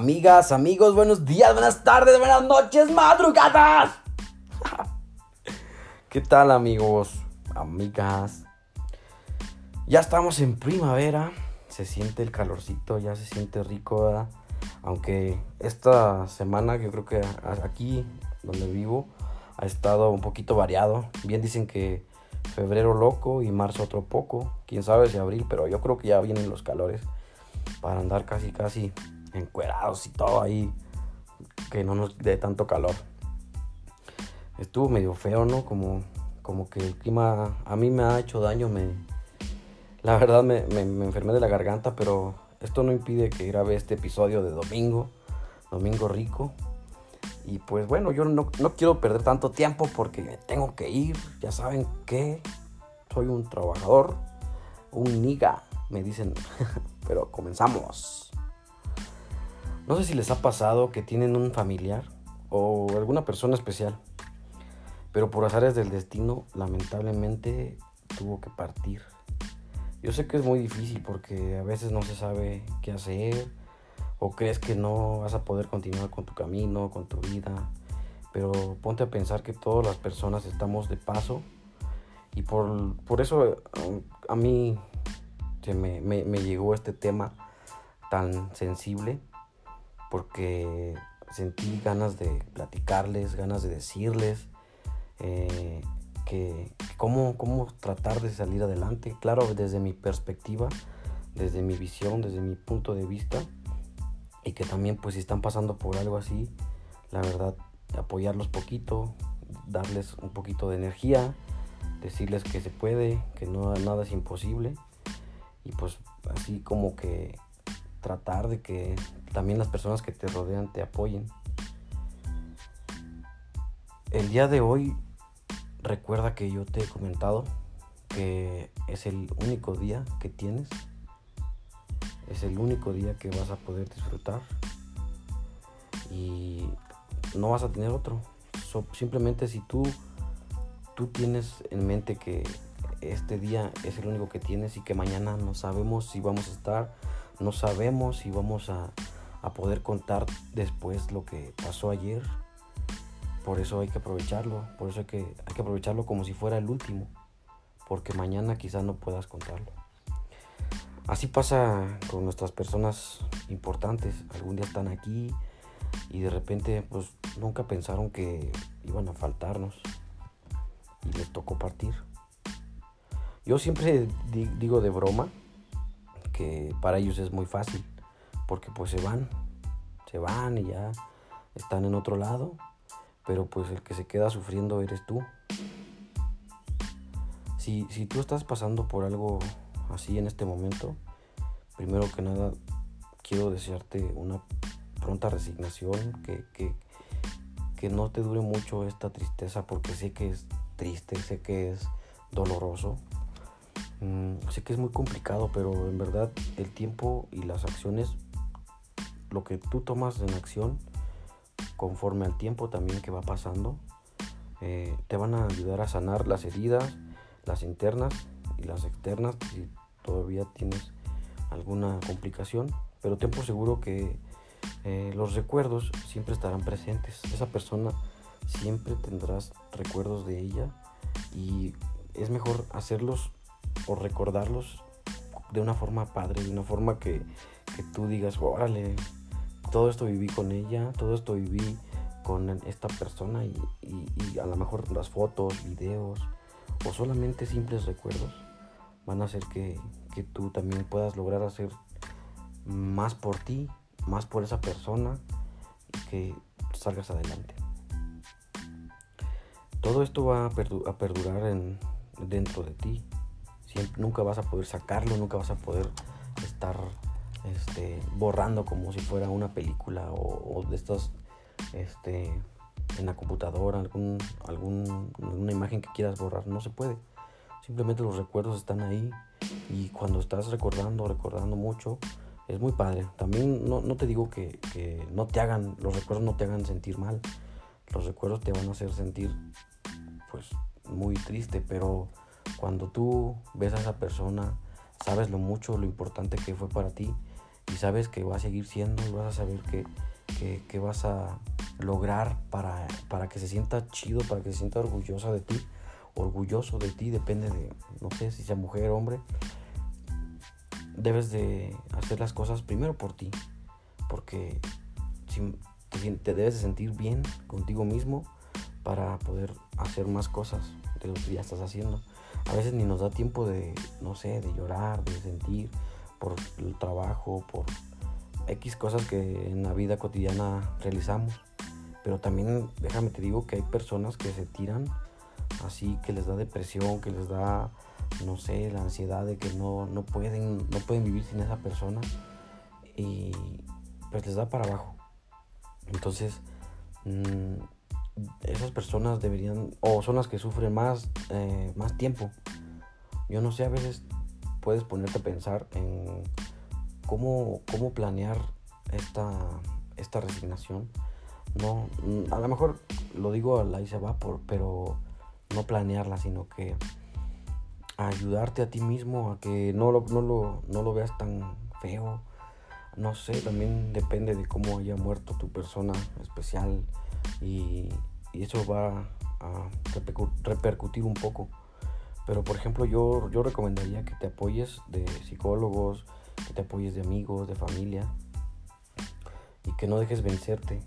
Amigas, amigos, buenos días, buenas tardes, buenas noches, madrugadas. ¿Qué tal amigos, amigas? Ya estamos en primavera, se siente el calorcito, ya se siente rico, ¿verdad? Aunque esta semana yo creo que aquí donde vivo ha estado un poquito variado. Bien dicen que febrero loco y marzo otro poco, quién sabe si abril, pero yo creo que ya vienen los calores para andar casi casi encuerados y todo ahí, que no nos dé tanto calor. Estuvo medio feo, ¿no? Como, como que el clima a mí me ha hecho daño, me, la verdad me, enfermé de la garganta, pero esto no impide que grabe este episodio de domingo, domingo rico. Y pues bueno, yo no, no quiero perder tanto tiempo porque tengo que ir, ya saben que soy un trabajador, un niga, me dicen, pero comenzamos. No sé si les ha pasado que tienen un familiar o alguna persona especial, pero por azares del destino lamentablemente tuvo que partir. Yo sé que es muy difícil porque a veces no se sabe qué hacer o crees que no vas a poder continuar con tu camino, con tu vida, pero ponte a pensar que todas las personas estamos de paso y por, eso a mí se me, me llegó este tema tan sensible porque sentí ganas de platicarles, ganas de decirles eh, que cómo, cómo tratar de salir adelante, claro, desde mi perspectiva, desde mi visión, desde mi punto de vista, y que también pues si están pasando por algo así, la verdad, apoyarlos poquito, darles un poquito de energía, decirles que se puede, que no nada es imposible, y pues así como que tratar de que también las personas que te rodean te apoyen. El día de hoy recuerda que yo te he comentado que es el único día que tienes, es el único día que vas a poder disfrutar y no vas a tener otro. simplemente si tú, tú tienes en mente que este día es el único que tienes y que mañana no sabemos si vamos a estar, no sabemos si vamos a, a poder contar después lo que pasó ayer. Por eso hay que aprovecharlo, por eso hay que, hay que aprovecharlo como si fuera el último, porque mañana quizás no puedas contarlo. Así pasa con nuestras personas importantes, algún día están aquí y de repente pues nunca pensaron que iban a faltarnos y les tocó partir. Yo siempre digo de broma para ellos es muy fácil, porque pues se van, se van y ya están en otro lado, pero pues el que se queda sufriendo eres tú. Si, si tú estás pasando por algo así en este momento, primero que nada quiero desearte una pronta resignación, que, que, que no te dure mucho esta tristeza, porque sé que es triste, sé que es doloroso, mm, sé que es muy complicado, pero en verdad el tiempo y las acciones lo que tú tomas en acción conforme al tiempo también que va pasando, eh, te van a ayudar a sanar las heridas, las internas y las externas si todavía tienes alguna complicación, pero ten por seguro que eh, los recuerdos siempre estarán presentes. Esa persona siempre tendrás recuerdos de ella y es mejor hacerlos o recordarlos de una forma padre, de una forma que, que tú digas, órale, todo esto viví con ella, todo esto viví con esta persona y, a lo mejor las fotos, videos o solamente simples recuerdos van a hacer que, que tú también puedas lograr hacer más por ti, más por esa persona y que salgas adelante. todo esto va a, perdurar en, dentro de ti. Nunca vas a poder sacarlo, nunca vas a poder estar este, borrando como si fuera una película o, de estas este, en la computadora, algún, algún, alguna imagen que quieras borrar. No se puede. Simplemente los recuerdos están ahí y cuando estás recordando, recordando mucho, es muy padre. También no, te digo que, que, no te hagan, los recuerdos no te hagan sentir mal. Los recuerdos te van a hacer sentir pues muy triste, pero cuando tú ves a esa persona, sabes lo mucho, lo importante que fue para ti y sabes que va a seguir siendo y vas a saber que, que, vas a lograr para, para que se sienta chido, para que se sienta orgullosa de ti, orgulloso de ti, depende de, no sé si sea mujer o hombre, debes de hacer las cosas primero por ti, porque te, te debes de sentir bien contigo mismo para poder hacer más cosas de lo que ya estás haciendo. A veces ni nos da tiempo de, no sé, de llorar, de sentir por el trabajo, por X cosas que en la vida cotidiana realizamos. Pero también, déjame te digo que hay personas que se tiran así, que les da depresión, que les da, no sé, la ansiedad de que no, no, pueden, no pueden vivir sin esa persona. Y pues les da para abajo. Entonces, mmm, esas personas deberían, o son las que sufren más, eh, más tiempo. Yo no sé, a veces puedes ponerte a pensar en cómo, cómo planear esta, esta resignación. No, a lo mejor lo digo ahí se va, por, pero no planearla, sino que ayudarte a ti mismo a que no lo, no lo, no lo veas tan feo. No sé, también depende de cómo haya muerto tu persona especial y, eso va a repercutir un poco. Pero por ejemplo yo, yo recomendaría que te apoyes de psicólogos, que te apoyes de amigos, de familia y que no dejes vencerte.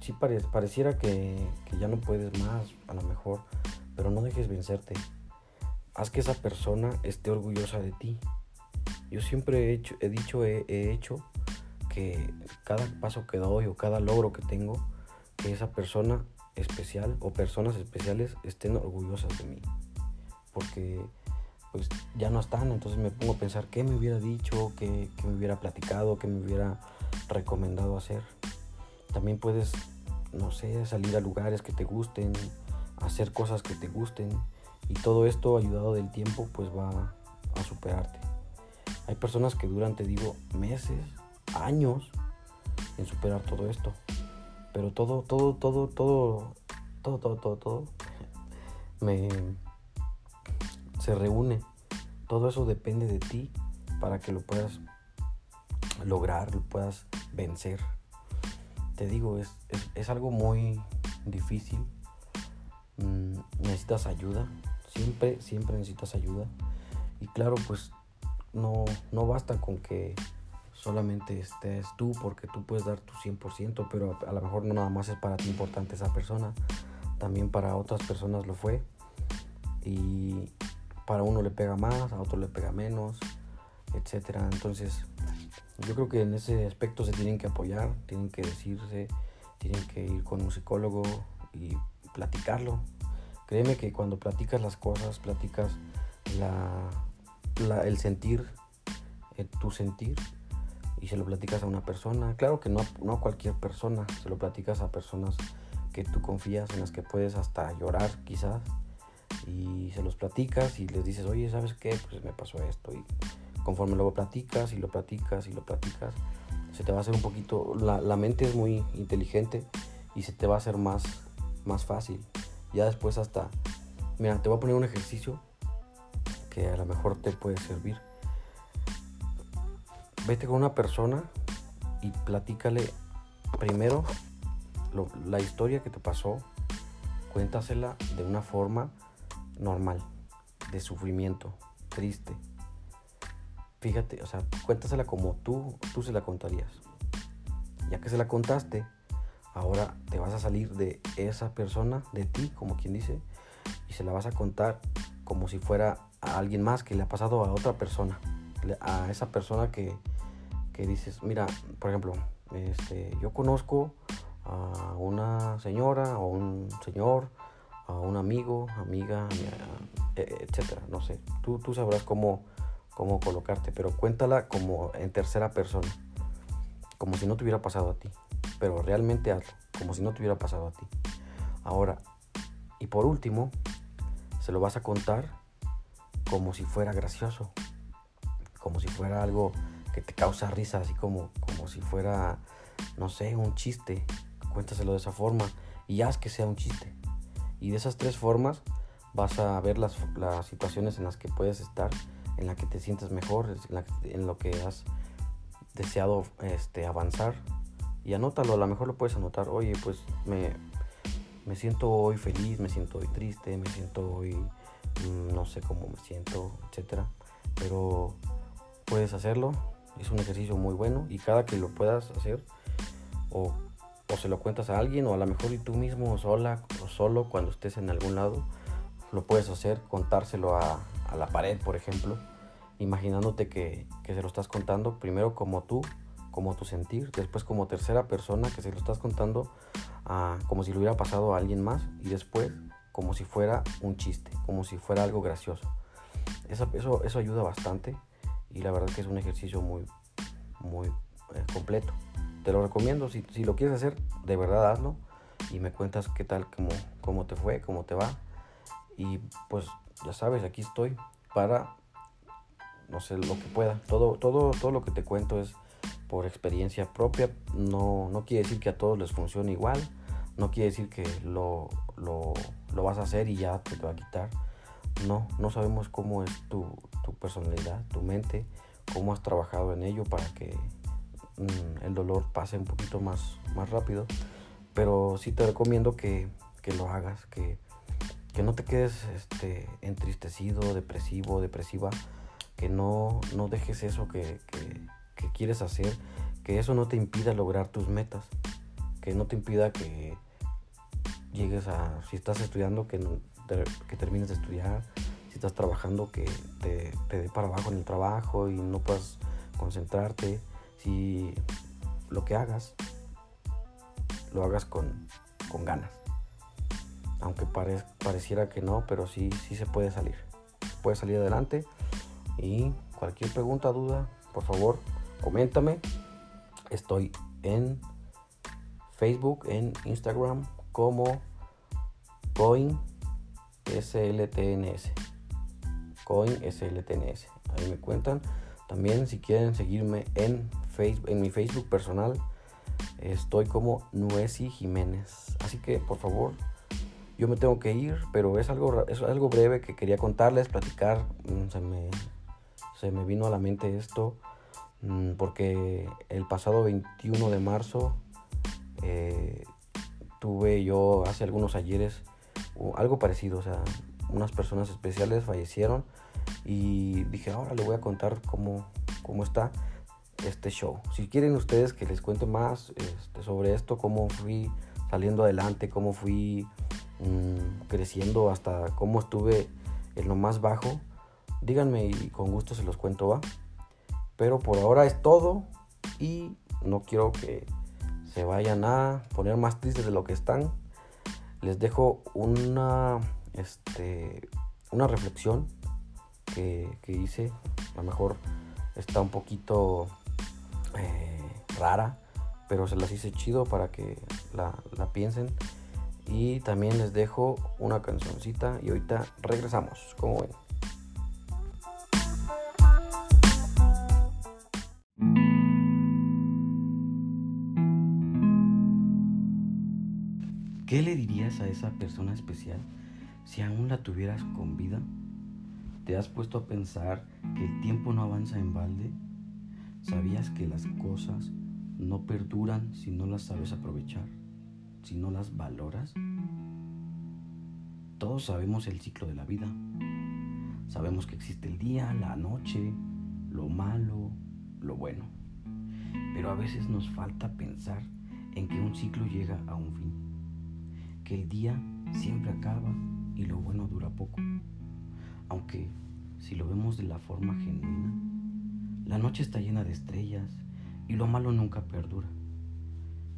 Sí, pareciera que, que, ya no puedes más, a lo mejor, pero no dejes vencerte. Haz que esa persona esté orgullosa de ti. Yo siempre he, he dicho, he hecho que cada paso que doy o cada logro que tengo, que esa persona especial o personas especiales estén orgullosas de mí. Porque pues ya no están, entonces me pongo a pensar qué me hubiera dicho, qué, me hubiera platicado, qué me hubiera recomendado hacer. También puedes, no sé, salir a lugares que te gusten, hacer cosas que te gusten y todo esto ayudado del tiempo pues va a superarte. Hay personas que duran, te digo, meses, años en superar todo esto. Pero todo, todo, todo, todo, todo, todo, todo, todo me se reúne. Todo eso depende de ti para que lo puedas lograr, lo puedas vencer. Te digo, es, es, algo muy difícil. Mm, necesitas ayuda. Siempre, siempre necesitas ayuda. Y claro, pues no, no basta con que solamente estés tú porque tú puedes dar tu 100%, pero a, lo mejor no nada más es para ti importante esa persona, también para otras personas lo fue. Y para uno le pega más, a otro le pega menos, etcétera. Entonces, yo creo que en ese aspecto se tienen que apoyar, tienen que decirse, tienen que ir con un psicólogo y platicarlo. Créeme que cuando platicas las cosas, platicas la, el sentir, eh, tu sentir, y se lo platicas a una persona. Claro que no, no a cualquier persona, se lo platicas a personas que tú confías, en las que puedes hasta llorar quizás. Y se los platicas y les dices, oye, ¿sabes qué? Pues me pasó esto. Y conforme luego platicas y lo platicas y lo platicas, se te va a hacer un poquito, la, la mente es muy inteligente y se te va a hacer más, más fácil. Ya después hasta, mira, te voy a poner un ejercicio que a lo mejor te puede servir vete con una persona y platícale primero la historia que te pasó, cuéntasela de una forma normal, de sufrimiento, triste. Fíjate, o sea, cuéntasela como tú, tú se la contarías. Ya que se la contaste, ahora te vas a salir de esa persona, de ti, como quien dice, y se la vas a contar como si fuera a alguien más que le ha pasado a otra persona, a esa persona que, que dices, mira, por ejemplo, este, yo conozco a una señora o un señor a un amigo, amiga, e, etcétera, no sé. Tú, tú sabrás cómo, cómo colocarte, pero cuéntala como en tercera persona, como si no te hubiera pasado a ti, pero realmente hazlo, como si no te hubiera pasado a ti. Ahora, y por último, se lo vas a contar como si fuera gracioso, como si fuera algo que te causa risa, así como, como si fuera, no sé, un chiste. Cuéntaselo de esa forma y haz que sea un chiste. Y de esas tres formas vas a ver las, las situaciones en las que puedes estar, en las que te sientes mejor, en, lo que has deseado este, avanzar. Y anótalo, a lo mejor lo puedes anotar. Oye, pues me, me siento hoy feliz, me siento hoy triste, me siento hoy mm, no sé cómo me siento, etcétera. Pero puedes hacerlo, es un ejercicio muy bueno y cada que lo puedas hacer o, o se lo cuentas a alguien o a lo mejor y tú mismo sola o solo cuando estés en algún lado lo puedes hacer, contárselo a, a la pared, por ejemplo, imaginándote que, que se lo estás contando primero como tú como tu sentir, después como tercera persona que se lo estás contando como si le hubiera pasado a alguien más y después como si fuera un chiste, como si fuera algo gracioso. Eso, eso ayuda bastante y la verdad que es un ejercicio muy, muy eh, completo. Te lo recomiendo, si, si, lo quieres hacer, de verdad hazlo y me cuentas qué tal, cómo, cómo te fue, cómo te va. Y pues ya sabes, aquí estoy para, no sé, lo que pueda. Todo, todo, todo lo que te cuento es por experiencia propia. No, no quiere decir que a todos les funcione igual. No quiere decir que lo, lo, lo vas a hacer y ya te, va a quitar. No, no sabemos cómo es tu, tu, personalidad, tu mente, cómo has trabajado en ello para que mm, el dolor pase un poquito más, más rápido. Pero sí te recomiendo que, que lo hagas, que, que no te quedes este, entristecido, depresivo, depresiva, que no, no dejes eso que, que, que quieres hacer, que eso no te impida lograr tus metas, que no te impida que llegues a, si estás estudiando, que, que termines de estudiar, si estás trabajando, que te, te dé para abajo en el trabajo y no puedas concentrarte, si lo que hagas, lo hagas con, con ganas. Aunque pareciera que no, pero sí, sí se puede salir. Se puede salir adelante. Y cualquier pregunta, duda, por favor, coméntame. Estoy en Facebook, en Instagram como Coin SLTNS. Coin SLTNS. Ahí me cuentan. También si quieren seguirme en Facebook, en mi Facebook personal, estoy como Nuesi Jiménez. Así que por favor, yo me tengo que ir, pero es algo, es algo breve que quería contarles, platicar. Mm, se me, se me vino a la mente esto. Mm, porque el pasado 21 de marzo eh, tuve yo hace algunos ayeres algo parecido, o sea, unas personas especiales fallecieron y dije, ahora le voy a contar cómo, cómo está este show. Si quieren ustedes que les cuente más este, sobre esto, cómo fui saliendo adelante, cómo fui mm, creciendo hasta cómo estuve en lo más bajo, díganme y con gusto se los cuento, ¿va? Pero por ahora es todo y no quiero que se vayan a poner más tristes de lo que están. Les dejo una, este, una reflexión que, hice. A lo mejor está un poquito eh, rara, pero se las hice chido para que la, la piensen. Y también les dejo una cancioncita y ahorita regresamos. Como ven. ¿Qué le dirías a esa persona especial si aún la tuvieras con vida? ¿Te has puesto a pensar que el tiempo no avanza en balde? ¿Sabías que las cosas no perduran si no las sabes aprovechar, si no las valoras? Todos sabemos el ciclo de la vida. Sabemos que existe el día, la noche, lo malo, lo bueno. Pero a veces nos falta pensar en que un ciclo llega a un fin que el día siempre acaba y lo bueno dura poco. Aunque si lo vemos de la forma genuina, la noche está llena de estrellas y lo malo nunca perdura.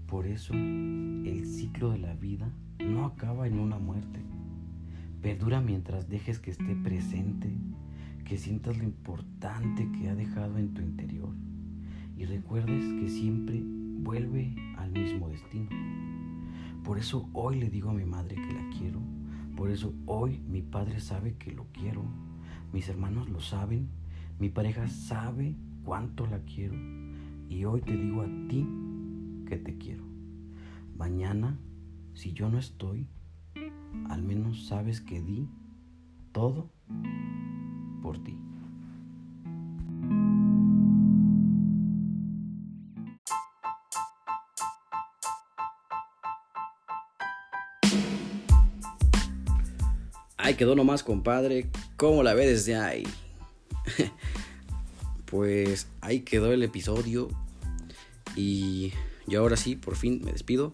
Por eso el ciclo de la vida no acaba en una muerte, Perdura mientras dejes que esté presente, que sientas lo importante que ha dejado en tu interior y recuerdes que siempre Por eso hoy le digo a mi madre que la quiero, por eso hoy mi padre sabe que lo quiero, mis hermanos lo saben, mi pareja sabe cuánto la quiero y hoy te digo a ti que te quiero. Mañana, si yo no estoy, al menos sabes que di todo por ti. Ahí quedó nomás, compadre. ¿Cómo la ve desde ahí? pues ahí quedó el episodio. Y yo ahora sí, por fin me despido.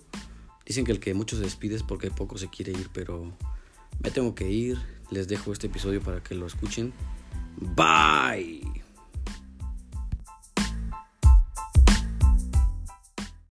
Dicen que el que mucho se despide es porque poco se quiere ir, pero me tengo que ir. Les dejo este episodio para que lo escuchen. Bye.